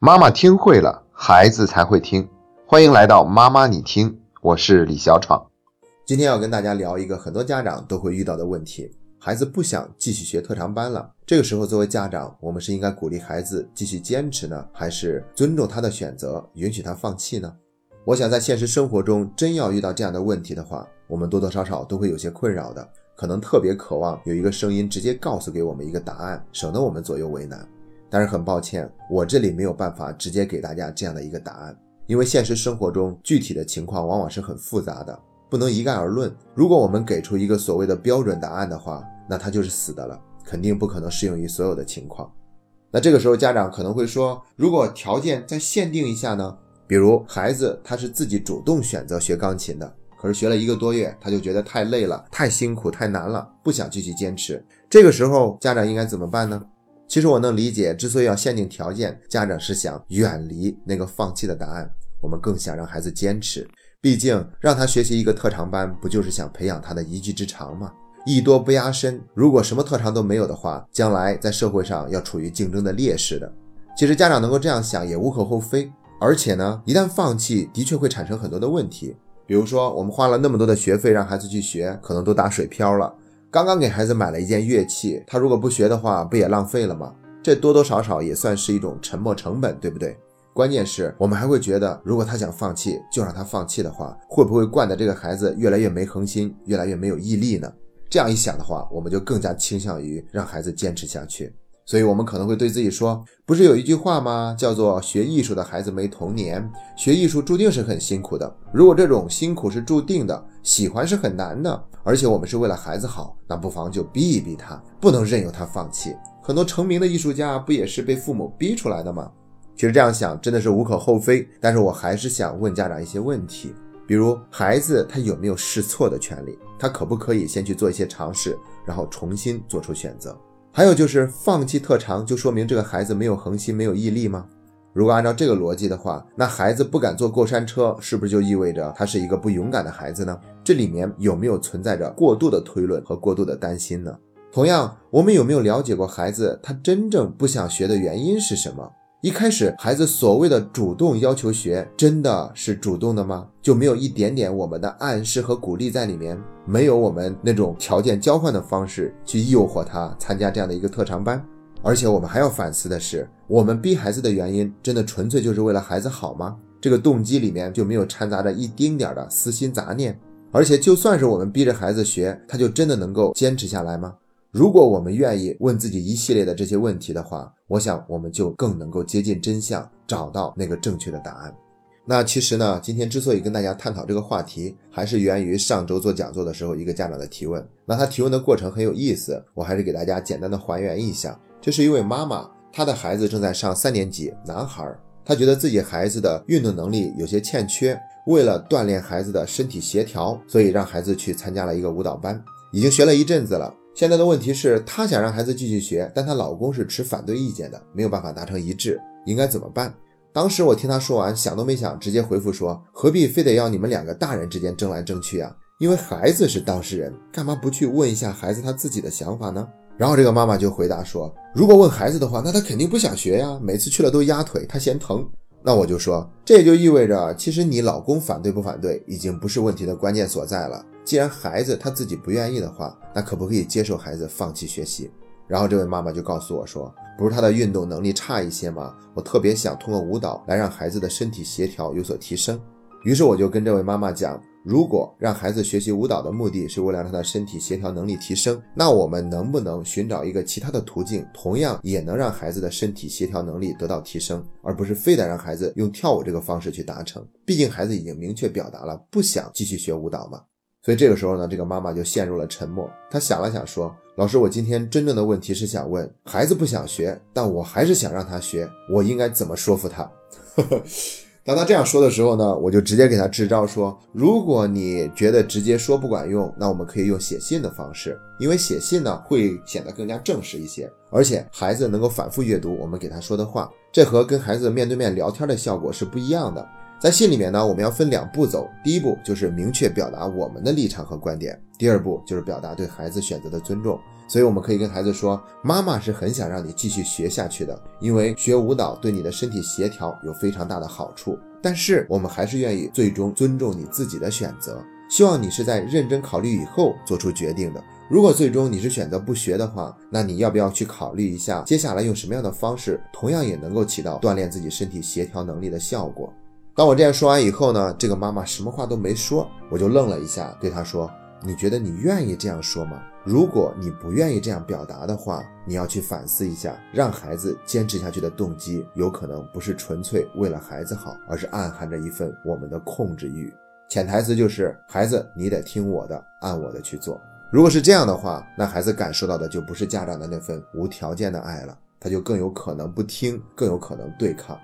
妈妈听会了，孩子才会听。欢迎来到妈妈你听，我是李小闯。今天要跟大家聊一个很多家长都会遇到的问题：孩子不想继续学特长班了。这个时候，作为家长，我们是应该鼓励孩子继续坚持呢，还是尊重他的选择，允许他放弃呢？我想在现实生活中，真要遇到这样的问题的话，我们多多少少都会有些困扰的，可能特别渴望有一个声音直接告诉给我们一个答案，省得我们左右为难。但是很抱歉，我这里没有办法直接给大家这样的一个答案，因为现实生活中具体的情况往往是很复杂的，不能一概而论。如果我们给出一个所谓的标准答案的话，那它就是死的了，肯定不可能适用于所有的情况。那这个时候家长可能会说，如果条件再限定一下呢？比如孩子他是自己主动选择学钢琴的，可是学了一个多月，他就觉得太累了、太辛苦、太难了，不想继续坚持。这个时候家长应该怎么办呢？其实我能理解，之所以要限定条件，家长是想远离那个放弃的答案。我们更想让孩子坚持，毕竟让他学习一个特长班，不就是想培养他的一技之长吗？艺多不压身，如果什么特长都没有的话，将来在社会上要处于竞争的劣势的。其实家长能够这样想也无可厚非，而且呢，一旦放弃，的确会产生很多的问题。比如说，我们花了那么多的学费让孩子去学，可能都打水漂了。刚刚给孩子买了一件乐器，他如果不学的话，不也浪费了吗？这多多少少也算是一种沉没成本，对不对？关键是我们还会觉得，如果他想放弃，就让他放弃的话，会不会惯得这个孩子越来越没恒心，越来越没有毅力呢？这样一想的话，我们就更加倾向于让孩子坚持下去。所以，我们可能会对自己说：“不是有一句话吗？叫做学艺术的孩子没童年，学艺术注定是很辛苦的。如果这种辛苦是注定的，喜欢是很难的。而且我们是为了孩子好，那不妨就逼一逼他，不能任由他放弃。很多成名的艺术家不也是被父母逼出来的吗？其实这样想真的是无可厚非。但是我还是想问家长一些问题，比如孩子他有没有试错的权利？他可不可以先去做一些尝试，然后重新做出选择？还有就是放弃特长，就说明这个孩子没有恒心、没有毅力吗？如果按照这个逻辑的话，那孩子不敢坐过山车，是不是就意味着他是一个不勇敢的孩子呢？这里面有没有存在着过度的推论和过度的担心呢？同样，我们有没有了解过孩子他真正不想学的原因是什么？一开始，孩子所谓的主动要求学，真的是主动的吗？就没有一点点我们的暗示和鼓励在里面？没有我们那种条件交换的方式去诱惑他参加这样的一个特长班？而且我们还要反思的是，我们逼孩子的原因，真的纯粹就是为了孩子好吗？这个动机里面就没有掺杂着一丁点的私心杂念？而且，就算是我们逼着孩子学，他就真的能够坚持下来吗？如果我们愿意问自己一系列的这些问题的话，我想我们就更能够接近真相，找到那个正确的答案。那其实呢，今天之所以跟大家探讨这个话题，还是源于上周做讲座的时候一个家长的提问。那他提问的过程很有意思，我还是给大家简单的还原一下。这是一位妈妈，她的孩子正在上三年级，男孩，她觉得自己孩子的运动能力有些欠缺，为了锻炼孩子的身体协调，所以让孩子去参加了一个舞蹈班，已经学了一阵子了。现在的问题是，她想让孩子继续学，但她老公是持反对意见的，没有办法达成一致，应该怎么办？当时我听她说完，想都没想，直接回复说：何必非得要你们两个大人之间争来争去啊？因为孩子是当事人，干嘛不去问一下孩子他自己的想法呢？然后这个妈妈就回答说：如果问孩子的话，那他肯定不想学呀，每次去了都压腿，他嫌疼。那我就说，这也就意味着，其实你老公反对不反对，已经不是问题的关键所在了。既然孩子他自己不愿意的话，那可不可以接受孩子放弃学习？然后这位妈妈就告诉我说：“不是他的运动能力差一些吗？我特别想通过舞蹈来让孩子的身体协调有所提升。”于是我就跟这位妈妈讲。如果让孩子学习舞蹈的目的是为了让他的身体协调能力提升，那我们能不能寻找一个其他的途径，同样也能让孩子的身体协调能力得到提升，而不是非得让孩子用跳舞这个方式去达成？毕竟孩子已经明确表达了不想继续学舞蹈嘛。所以这个时候呢，这个妈妈就陷入了沉默。她想了想说：“老师，我今天真正的问题是想问，孩子不想学，但我还是想让他学，我应该怎么说服他？” 当他这样说的时候呢，我就直接给他支招说：如果你觉得直接说不管用，那我们可以用写信的方式，因为写信呢会显得更加正式一些，而且孩子能够反复阅读我们给他说的话，这和跟孩子面对面聊天的效果是不一样的。在信里面呢，我们要分两步走，第一步就是明确表达我们的立场和观点，第二步就是表达对孩子选择的尊重。所以我们可以跟孩子说，妈妈是很想让你继续学下去的，因为学舞蹈对你的身体协调有非常大的好处。但是我们还是愿意最终尊重你自己的选择，希望你是在认真考虑以后做出决定的。如果最终你是选择不学的话，那你要不要去考虑一下，接下来用什么样的方式，同样也能够起到锻炼自己身体协调能力的效果？当我这样说完以后呢，这个妈妈什么话都没说，我就愣了一下，对她说：“你觉得你愿意这样说吗？如果你不愿意这样表达的话，你要去反思一下，让孩子坚持下去的动机，有可能不是纯粹为了孩子好，而是暗含着一份我们的控制欲。潜台词就是，孩子，你得听我的，按我的去做。”如果是这样的话，那孩子感受到的就不是家长的那份无条件的爱了，他就更有可能不听，更有可能对抗。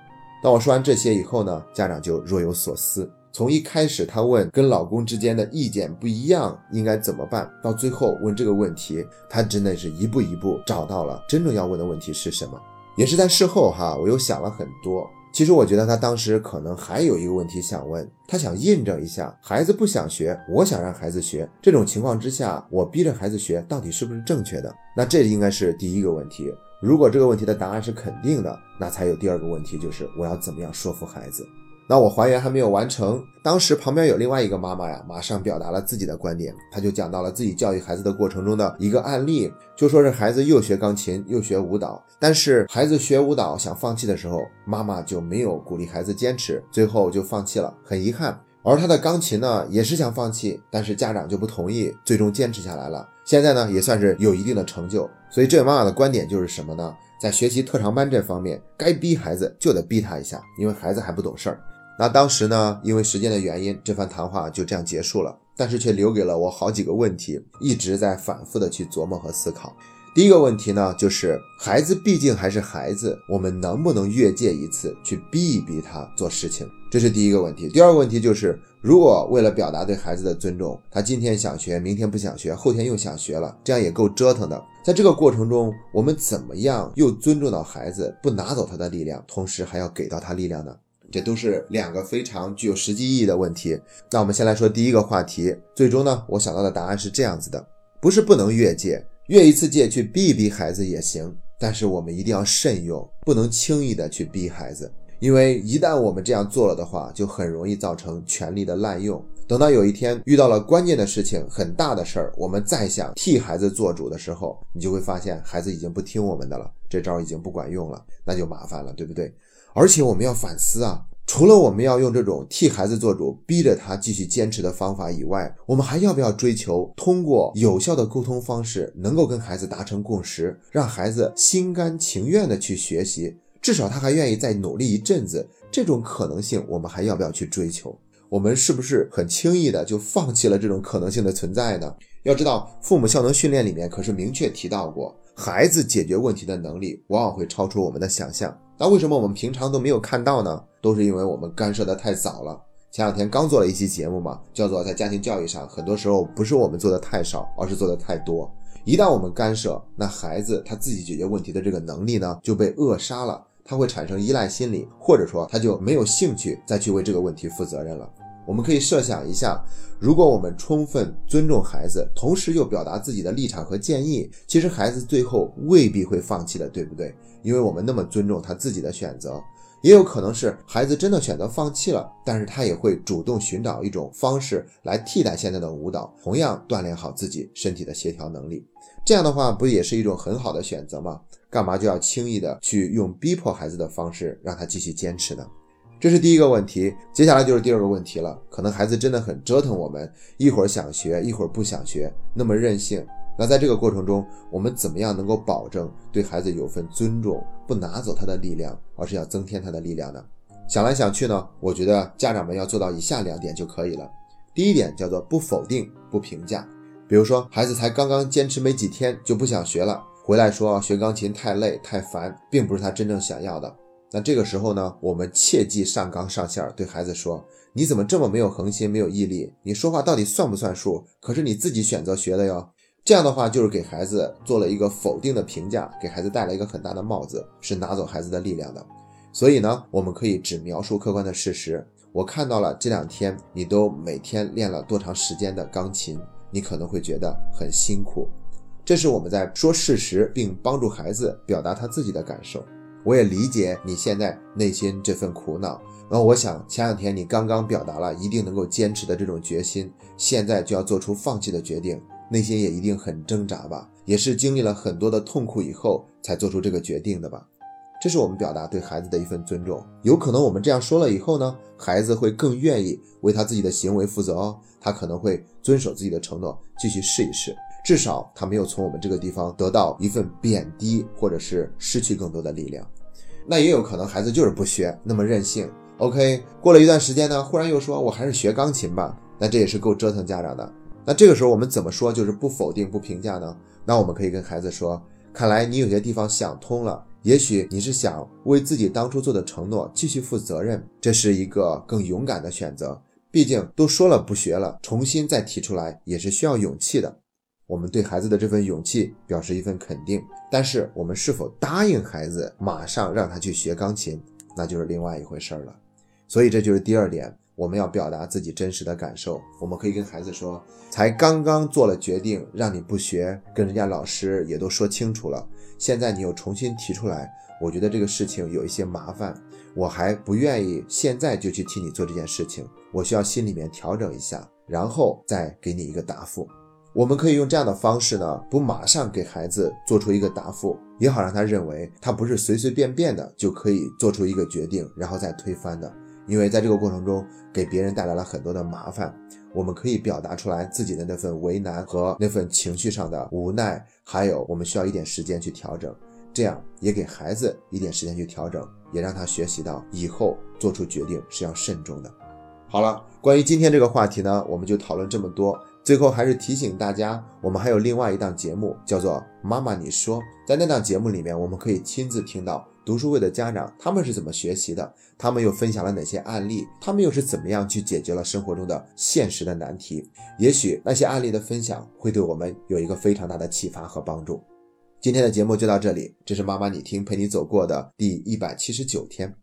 当我说完这些以后呢，家长就若有所思。从一开始他问跟老公之间的意见不一样应该怎么办，到最后问这个问题，他真的是一步一步找到了真正要问的问题是什么。也是在事后哈，我又想了很多。其实我觉得他当时可能还有一个问题想问，他想印证一下孩子不想学，我想让孩子学，这种情况之下，我逼着孩子学到底是不是正确的？那这应该是第一个问题。如果这个问题的答案是肯定的，那才有第二个问题，就是我要怎么样说服孩子。那我还原还没有完成，当时旁边有另外一个妈妈呀，马上表达了自己的观点，她就讲到了自己教育孩子的过程中的一个案例，就说是孩子又学钢琴又学舞蹈，但是孩子学舞蹈想放弃的时候，妈妈就没有鼓励孩子坚持，最后就放弃了，很遗憾。而他的钢琴呢，也是想放弃，但是家长就不同意，最终坚持下来了，现在呢也算是有一定的成就。所以这位妈妈的观点就是什么呢？在学习特长班这方面，该逼孩子就得逼他一下，因为孩子还不懂事儿。那当时呢，因为时间的原因，这番谈话就这样结束了。但是却留给了我好几个问题，一直在反复的去琢磨和思考。第一个问题呢，就是孩子毕竟还是孩子，我们能不能越界一次，去逼一逼他做事情？这是第一个问题。第二个问题就是，如果为了表达对孩子的尊重，他今天想学，明天不想学，后天又想学了，这样也够折腾的。在这个过程中，我们怎么样又尊重到孩子，不拿走他的力量，同时还要给到他力量呢？这都是两个非常具有实际意义的问题。那我们先来说第一个话题。最终呢，我想到的答案是这样子的：不是不能越界，越一次界去逼一逼孩子也行，但是我们一定要慎用，不能轻易的去逼孩子，因为一旦我们这样做了的话，就很容易造成权力的滥用。等到有一天遇到了关键的事情、很大的事儿，我们再想替孩子做主的时候，你就会发现孩子已经不听我们的了，这招已经不管用了，那就麻烦了，对不对？而且我们要反思啊，除了我们要用这种替孩子做主、逼着他继续坚持的方法以外，我们还要不要追求通过有效的沟通方式，能够跟孩子达成共识，让孩子心甘情愿的去学习，至少他还愿意再努力一阵子，这种可能性我们还要不要去追求？我们是不是很轻易的就放弃了这种可能性的存在呢？要知道，父母效能训练里面可是明确提到过，孩子解决问题的能力往往会超出我们的想象。那为什么我们平常都没有看到呢？都是因为我们干涉的太早了。前两天刚做了一期节目嘛，叫做在家庭教育上，很多时候不是我们做的太少，而是做的太多。一旦我们干涉，那孩子他自己解决问题的这个能力呢，就被扼杀了。他会产生依赖心理，或者说他就没有兴趣再去为这个问题负责任了。我们可以设想一下，如果我们充分尊重孩子，同时又表达自己的立场和建议，其实孩子最后未必会放弃的，对不对？因为我们那么尊重他自己的选择，也有可能是孩子真的选择放弃了，但是他也会主动寻找一种方式来替代现在的舞蹈，同样锻炼好自己身体的协调能力。这样的话，不也是一种很好的选择吗？干嘛就要轻易的去用逼迫孩子的方式让他继续坚持呢？这是第一个问题，接下来就是第二个问题了。可能孩子真的很折腾我们，一会儿想学，一会儿不想学，那么任性。那在这个过程中，我们怎么样能够保证对孩子有份尊重，不拿走他的力量，而是要增添他的力量呢？想来想去呢，我觉得家长们要做到以下两点就可以了。第一点叫做不否定、不评价。比如说，孩子才刚刚坚持没几天就不想学了，回来说学钢琴太累太烦，并不是他真正想要的。那这个时候呢，我们切记上纲上线，对孩子说：“你怎么这么没有恒心、没有毅力？你说话到底算不算数？可是你自己选择学的哟。”这样的话就是给孩子做了一个否定的评价，给孩子戴了一个很大的帽子，是拿走孩子的力量的。所以呢，我们可以只描述客观的事实。我看到了这两天你都每天练了多长时间的钢琴。你可能会觉得很辛苦。这是我们在说事实，并帮助孩子表达他自己的感受。我也理解你现在内心这份苦恼。然后我想，前两天你刚刚表达了一定能够坚持的这种决心，现在就要做出放弃的决定，内心也一定很挣扎吧？也是经历了很多的痛苦以后才做出这个决定的吧？这是我们表达对孩子的一份尊重。有可能我们这样说了以后呢，孩子会更愿意为他自己的行为负责哦，他可能会遵守自己的承诺，继续试一试，至少他没有从我们这个地方得到一份贬低，或者是失去更多的力量。那也有可能孩子就是不学，那么任性。OK，过了一段时间呢，忽然又说我还是学钢琴吧，那这也是够折腾家长的。那这个时候我们怎么说就是不否定、不评价呢？那我们可以跟孩子说，看来你有些地方想通了，也许你是想为自己当初做的承诺继续负责任，这是一个更勇敢的选择。毕竟都说了不学了，重新再提出来也是需要勇气的。我们对孩子的这份勇气表示一份肯定，但是我们是否答应孩子马上让他去学钢琴，那就是另外一回事了。所以这就是第二点，我们要表达自己真实的感受。我们可以跟孩子说：“才刚刚做了决定，让你不学，跟人家老师也都说清楚了，现在你又重新提出来，我觉得这个事情有一些麻烦，我还不愿意现在就去替你做这件事情，我需要心里面调整一下，然后再给你一个答复。”我们可以用这样的方式呢，不马上给孩子做出一个答复，也好让他认为他不是随随便便的就可以做出一个决定，然后再推翻的。因为在这个过程中给别人带来了很多的麻烦，我们可以表达出来自己的那份为难和那份情绪上的无奈，还有我们需要一点时间去调整，这样也给孩子一点时间去调整，也让他学习到以后做出决定是要慎重的。好了，关于今天这个话题呢，我们就讨论这么多。最后还是提醒大家，我们还有另外一档节目，叫做《妈妈你说》。在那档节目里面，我们可以亲自听到读书会的家长他们是怎么学习的，他们又分享了哪些案例，他们又是怎么样去解决了生活中的现实的难题。也许那些案例的分享会对我们有一个非常大的启发和帮助。今天的节目就到这里，这是妈妈你听陪你走过的第一百七十九天。